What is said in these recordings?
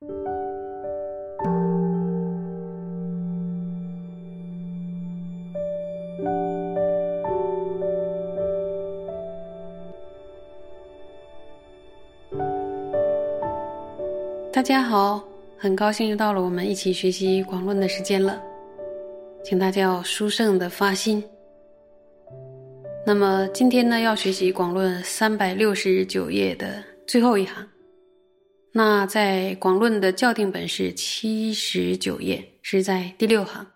大家好，很高兴又到了我们一起学习广论的时间了，请大家要殊胜的发心。那么今天呢，要学习广论三百六十九页的最后一行。那在广论的校订本是七十九页，是在第六行。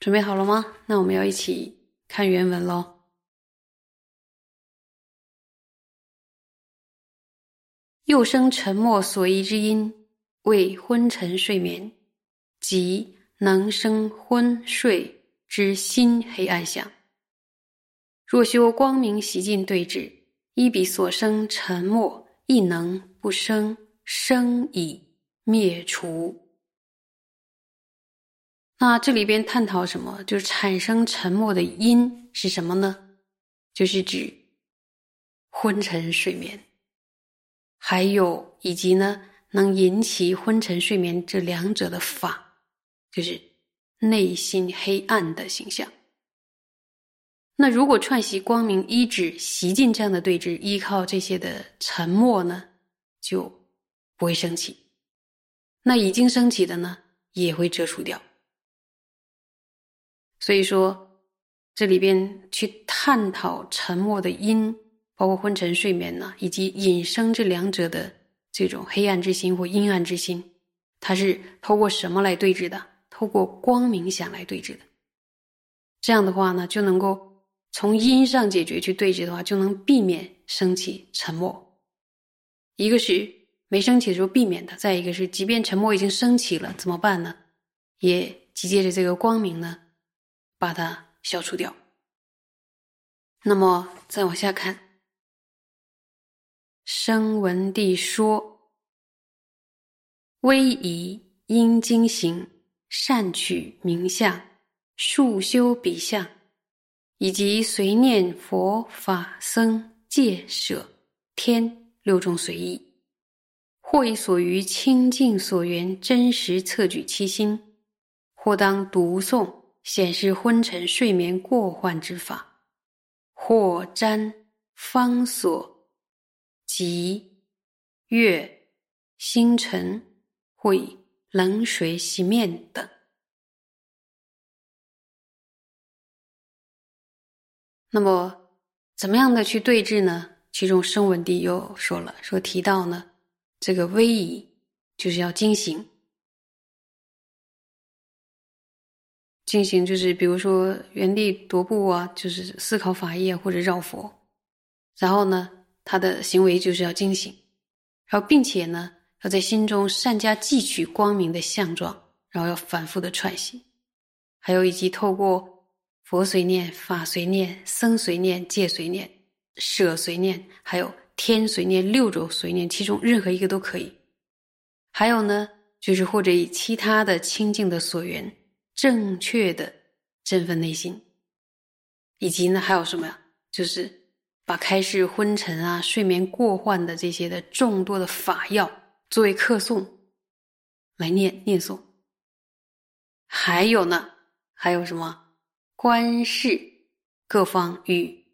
准备好了吗？那我们要一起看原文喽。又生沉默所依之因，为昏沉睡眠，即能生昏睡之心黑暗相。若修光明习尽对治，依彼所生沉默，亦能不生，生已灭除。那这里边探讨什么？就是产生沉默的因是什么呢？就是指昏沉睡眠。还有以及呢，能引起昏沉睡眠这两者的法，就是内心黑暗的形象。那如果串习光明一指习进这样的对峙，依靠这些的沉默呢，就不会升起。那已经升起的呢，也会遮除掉。所以说，这里边去探讨沉默的因。包括昏沉睡眠呢，以及引生这两者的这种黑暗之心或阴暗之心，它是透过什么来对峙的？透过光明想来对峙的。这样的话呢，就能够从因上解决去对峙的话，就能避免升起沉默。一个是没升起的时候避免的，再一个是即便沉默已经升起了，怎么办呢？也集借着这个光明呢，把它消除掉。那么再往下看。声闻地说：威仪应经行，善取名相，数修比相，以及随念佛法僧戒舍天六种随意，或以所于清净所缘真实测举其心，或当读诵显示昏沉睡眠过患之法，或瞻方所。即月、星辰，或以冷水洗面等。那么，怎么样的去对峙呢？其中声闻地又说了，说提到呢，这个威仪就是要精行，进行就是比如说原地踱步啊，就是思考法业或者绕佛，然后呢。他的行为就是要惊醒，然后并且呢，要在心中善加汲取光明的相状，然后要反复的串习，还有以及透过佛随念、法随念、僧随念、戒随念、舍随念，还有天随念六种随念，其中任何一个都可以。还有呢，就是或者以其他的清净的所缘，正确的振奋内心，以及呢，还有什么呀？就是。把开示昏沉啊、睡眠过患的这些的众多的法药作为课诵来念念诵，还有呢，还有什么观视各方与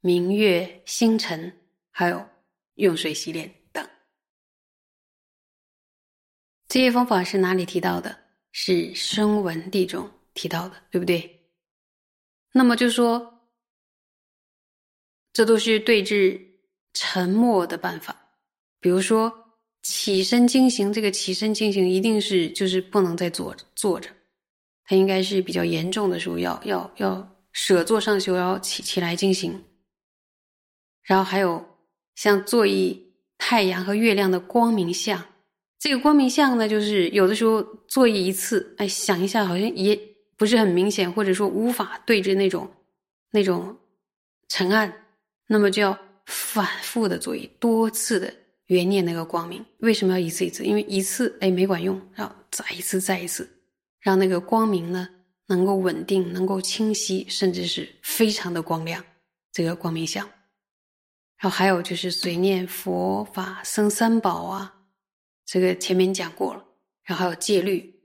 明月星辰，还有用水洗脸等，这些方法是哪里提到的？是声闻地中提到的，对不对？那么就说。这都是对治沉默的办法，比如说起身经行，这个起身经行一定是就是不能再坐坐着，它应该是比较严重的时候要要要舍坐上修，要起起来经行。然后还有像坐一太阳和月亮的光明像，这个光明像呢，就是有的时候坐一次，哎，想一下好像也不是很明显，或者说无法对着那种那种沉暗。那么就要反复的做一多次的圆念那个光明，为什么要一次一次？因为一次哎没管用，要再一次再一次，让那个光明呢能够稳定，能够清晰，甚至是非常的光亮，这个光明相。然后还有就是随念佛法僧三宝啊，这个前面讲过了。然后还有戒律，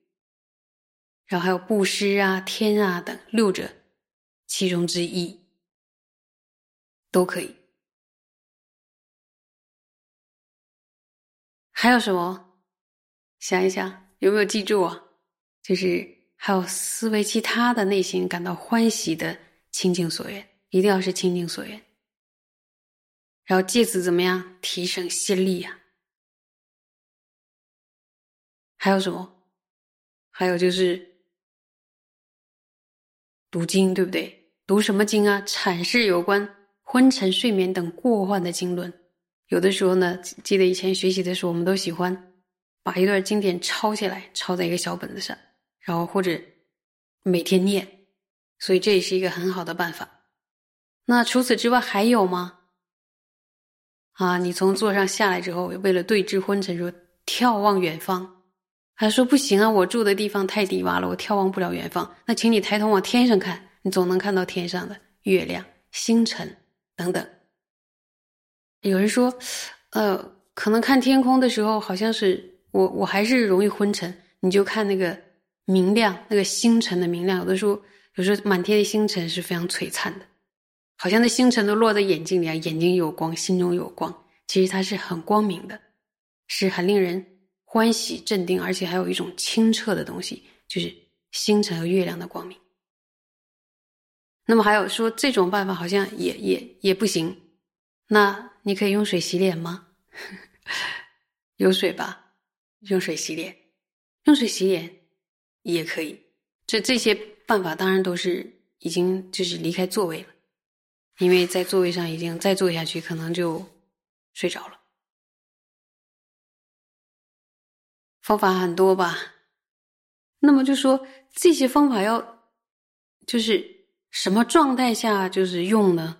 然后还有布施啊、天啊等六者，其中之一都可以。还有什么？想一想，有没有记住啊？就是还有思维其他的内心感到欢喜的清净所愿，一定要是清净所愿。然后借此怎么样提升心力呀？还有什么？还有就是读经，对不对？读什么经啊？阐释有关昏沉、睡眠等过患的经论。有的时候呢，记得以前学习的时候，我们都喜欢把一段经典抄下来，抄在一个小本子上，然后或者每天念，所以这也是一个很好的办法。那除此之外还有吗？啊，你从座上下来之后，为了对峙昏沉，说眺望远方，还说不行啊，我住的地方太低洼了，我眺望不了远方。那请你抬头往天上看，你总能看到天上的月亮、星辰等等。有人说，呃，可能看天空的时候，好像是我，我还是容易昏沉。你就看那个明亮，那个星辰的明亮。有的时候，有时候满天的星辰是非常璀璨的，好像那星辰都落在眼睛里啊，眼睛有光，心中有光。其实它是很光明的，是很令人欢喜、镇定，而且还有一种清澈的东西，就是星辰和月亮的光明。那么还有说这种办法好像也也也不行，那。你可以用水洗脸吗？有水吧，用水洗脸，用水洗脸也可以。这这些办法当然都是已经就是离开座位了，因为在座位上已经再坐下去，可能就睡着了。方法很多吧？那么就说这些方法要就是什么状态下就是用呢？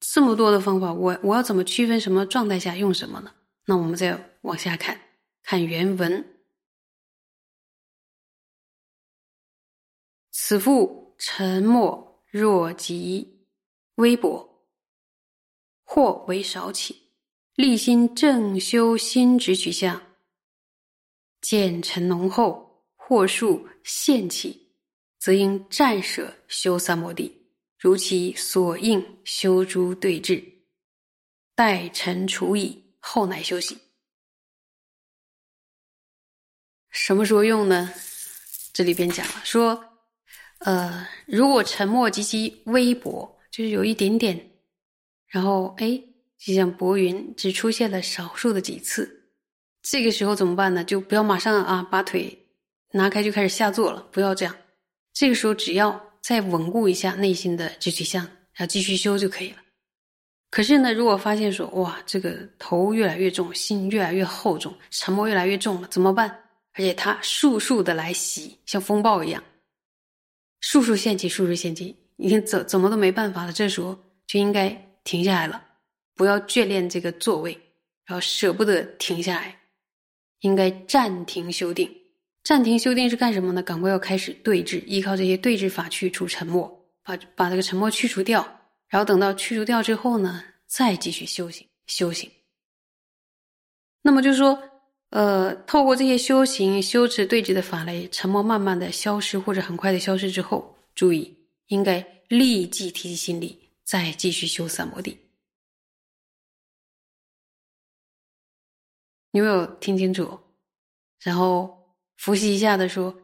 这么多的方法，我我要怎么区分什么状态下用什么呢？那我们再往下看，看原文。此复沉默若即微薄，或为少起，立心正修心直取向，见尘浓厚，或数现起，则应暂舍修三摩地。如其所应修诸对治，待尘除矣，后乃休息。什么时候用呢？这里边讲了说，呃，如果沉默极其微薄，就是有一点点，然后哎，就像薄云，只出现了少数的几次，这个时候怎么办呢？就不要马上啊，把腿拿开就开始下坐了，不要这样。这个时候只要。再稳固一下内心的直取向，然后继续修就可以了。可是呢，如果发现说哇，这个头越来越重，心越来越厚重，沉默越来越重了，怎么办？而且它速速的来袭，像风暴一样，速速现起，速速现起，已经怎怎么都没办法了。这时候就应该停下来了，不要眷恋这个座位，然后舍不得停下来，应该暂停修订。暂停修订是干什么呢？赶快要开始对峙，依靠这些对峙法去除沉默，把把这个沉默去除掉，然后等到去除掉之后呢，再继续修行修行。那么就是说，呃，透过这些修行修持对峙的法类，沉默慢慢的消失或者很快的消失之后，注意应该立即提起心力，再继续修三摩地。有没有听清楚？然后。复习一下的说，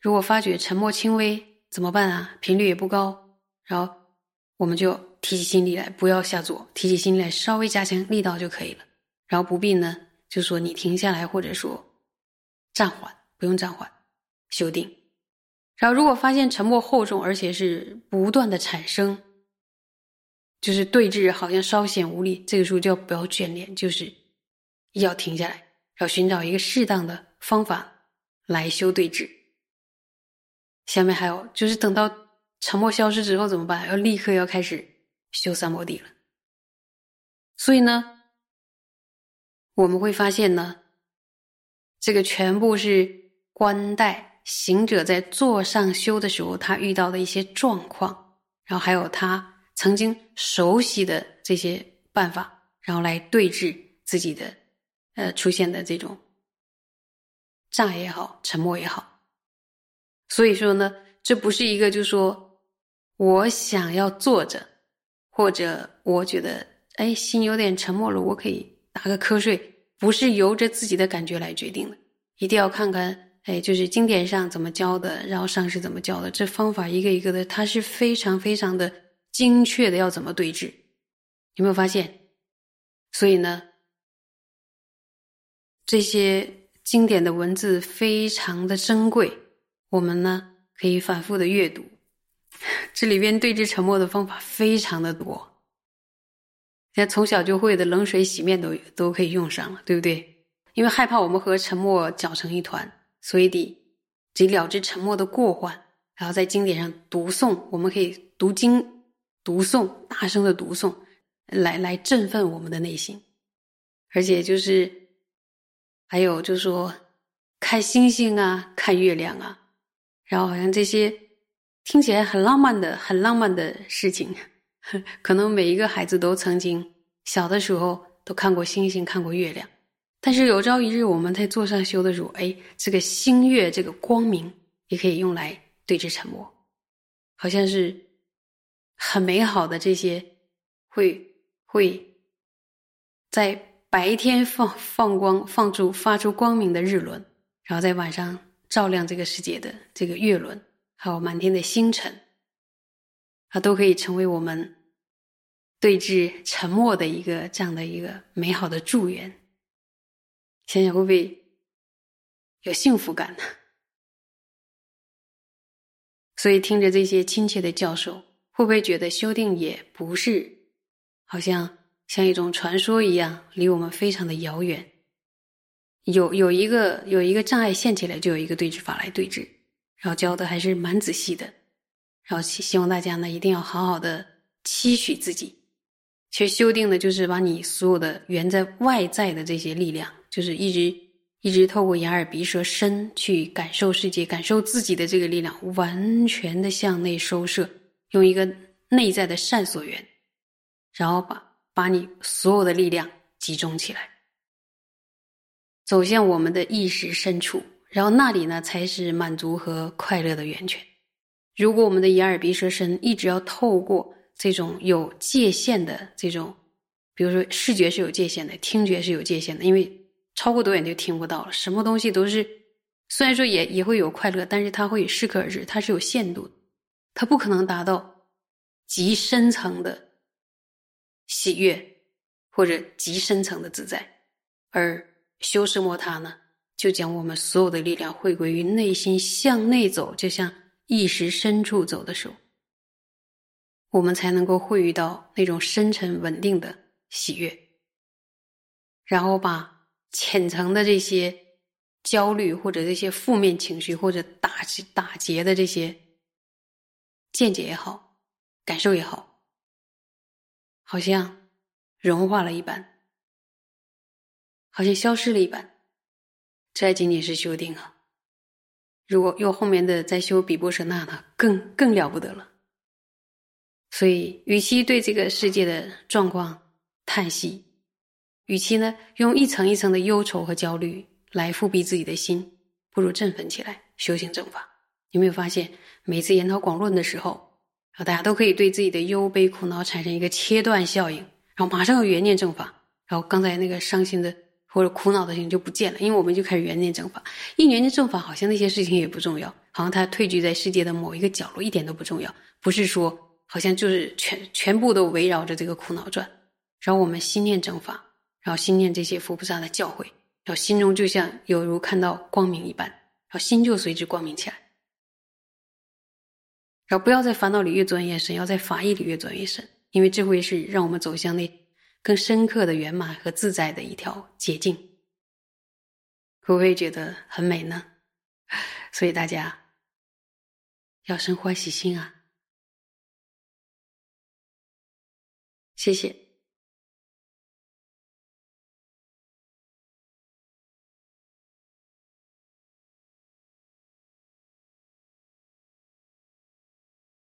如果发觉沉默轻微怎么办啊？频率也不高，然后我们就提起心力来，不要下坐，提起心力来，稍微加强力道就可以了。然后不必呢，就说你停下来，或者说暂缓，不用暂缓，修定。然后如果发现沉默厚重，而且是不断的产生，就是对峙好像稍显无力，这个时候就要不要眷恋，就是要停下来，要寻找一个适当的方法。来修对峙。下面还有就是等到沉默消失之后怎么办？要立刻要开始修三摩地了。所以呢，我们会发现呢，这个全部是观待行者在座上修的时候他遇到的一些状况，然后还有他曾经熟悉的这些办法，然后来对峙自己的呃出现的这种障碍也好，沉默也好。所以说呢，这不是一个就说我想要坐着，或者我觉得哎心有点沉默了，我可以打个瞌睡，不是由着自己的感觉来决定的，一定要看看哎，就是经典上怎么教的，然后上师怎么教的，这方法一个一个的，它是非常非常的精确的，要怎么对峙？有没有发现？所以呢，这些。经典的文字非常的珍贵，我们呢可以反复的阅读。这里边对峙沉默的方法非常的多，连从小就会的冷水洗面都都可以用上了，对不对？因为害怕我们和沉默搅成一团，所以得得了之沉默的过患，然后在经典上读诵，我们可以读经、读诵，大声的读诵，来来振奋我们的内心，而且就是。还有就是说，看星星啊，看月亮啊，然后好像这些听起来很浪漫的、很浪漫的事情，可能每一个孩子都曾经小的时候都看过星星、看过月亮。但是有朝一日我们在座上修的时候，哎，这个星月这个光明也可以用来对峙沉默，好像是很美好的这些，会会在。白天放放光，放出发出光明的日轮，然后在晚上照亮这个世界的这个月轮，还有满天的星辰，它都可以成为我们对峙沉默的一个这样的一个美好的祝愿。想想会不会有幸福感呢？所以听着这些亲切的教授，会不会觉得修订也不是好像？像一种传说一样，离我们非常的遥远。有有一个有一个障碍现起来，就有一个对峙法来对峙，然后教的还是蛮仔细的。然后希希望大家呢，一定要好好的期许自己。其实修订的就是把你所有的源在外在的这些力量，就是一直一直透过眼耳鼻舌身去感受世界、感受自己的这个力量，完全的向内收摄，用一个内在的善所缘，然后把。把你所有的力量集中起来，走向我们的意识深处，然后那里呢才是满足和快乐的源泉。如果我们的眼耳鼻舌身一直要透过这种有界限的这种，比如说视觉是有界限的，听觉是有界限的，因为超过多远就听不到了。什么东西都是，虽然说也也会有快乐，但是它会适可而止，它是有限度的，它不可能达到极深层的。喜悦，或者极深层的自在，而修持摩他呢，就将我们所有的力量回归于内心，向内走，就像意识深处走的时候，我们才能够会遇到那种深沉稳定的喜悦，然后把浅层的这些焦虑或者这些负面情绪或者打打结的这些见解也好，感受也好。好像融化了一般，好像消失了一般，这仅仅是修订啊！如果用后面的再修比波舍那呢，更更了不得了。所以，与其对这个世界的状况叹息，与其呢用一层一层的忧愁和焦虑来复辟自己的心，不如振奋起来修行正法。有没有发现，每次研讨广论的时候？然后大家都可以对自己的忧悲苦恼产生一个切断效应，然后马上又缘念正法，然后刚才那个伤心的或者苦恼的心就不见了，因为我们就开始缘念正法。一缘念正法，好像那些事情也不重要，好像它退居在世界的某一个角落，一点都不重要。不是说好像就是全全部都围绕着这个苦恼转。然后我们心念正法，然后心念这些佛菩萨的教诲，然后心中就像有如看到光明一般，然后心就随之光明起来。然后不要在烦恼里越钻越深，要在法义里越钻越深，因为这会是让我们走向那更深刻的圆满和自在的一条捷径。会不会觉得很美呢？所以大家要生欢喜心啊！谢谢。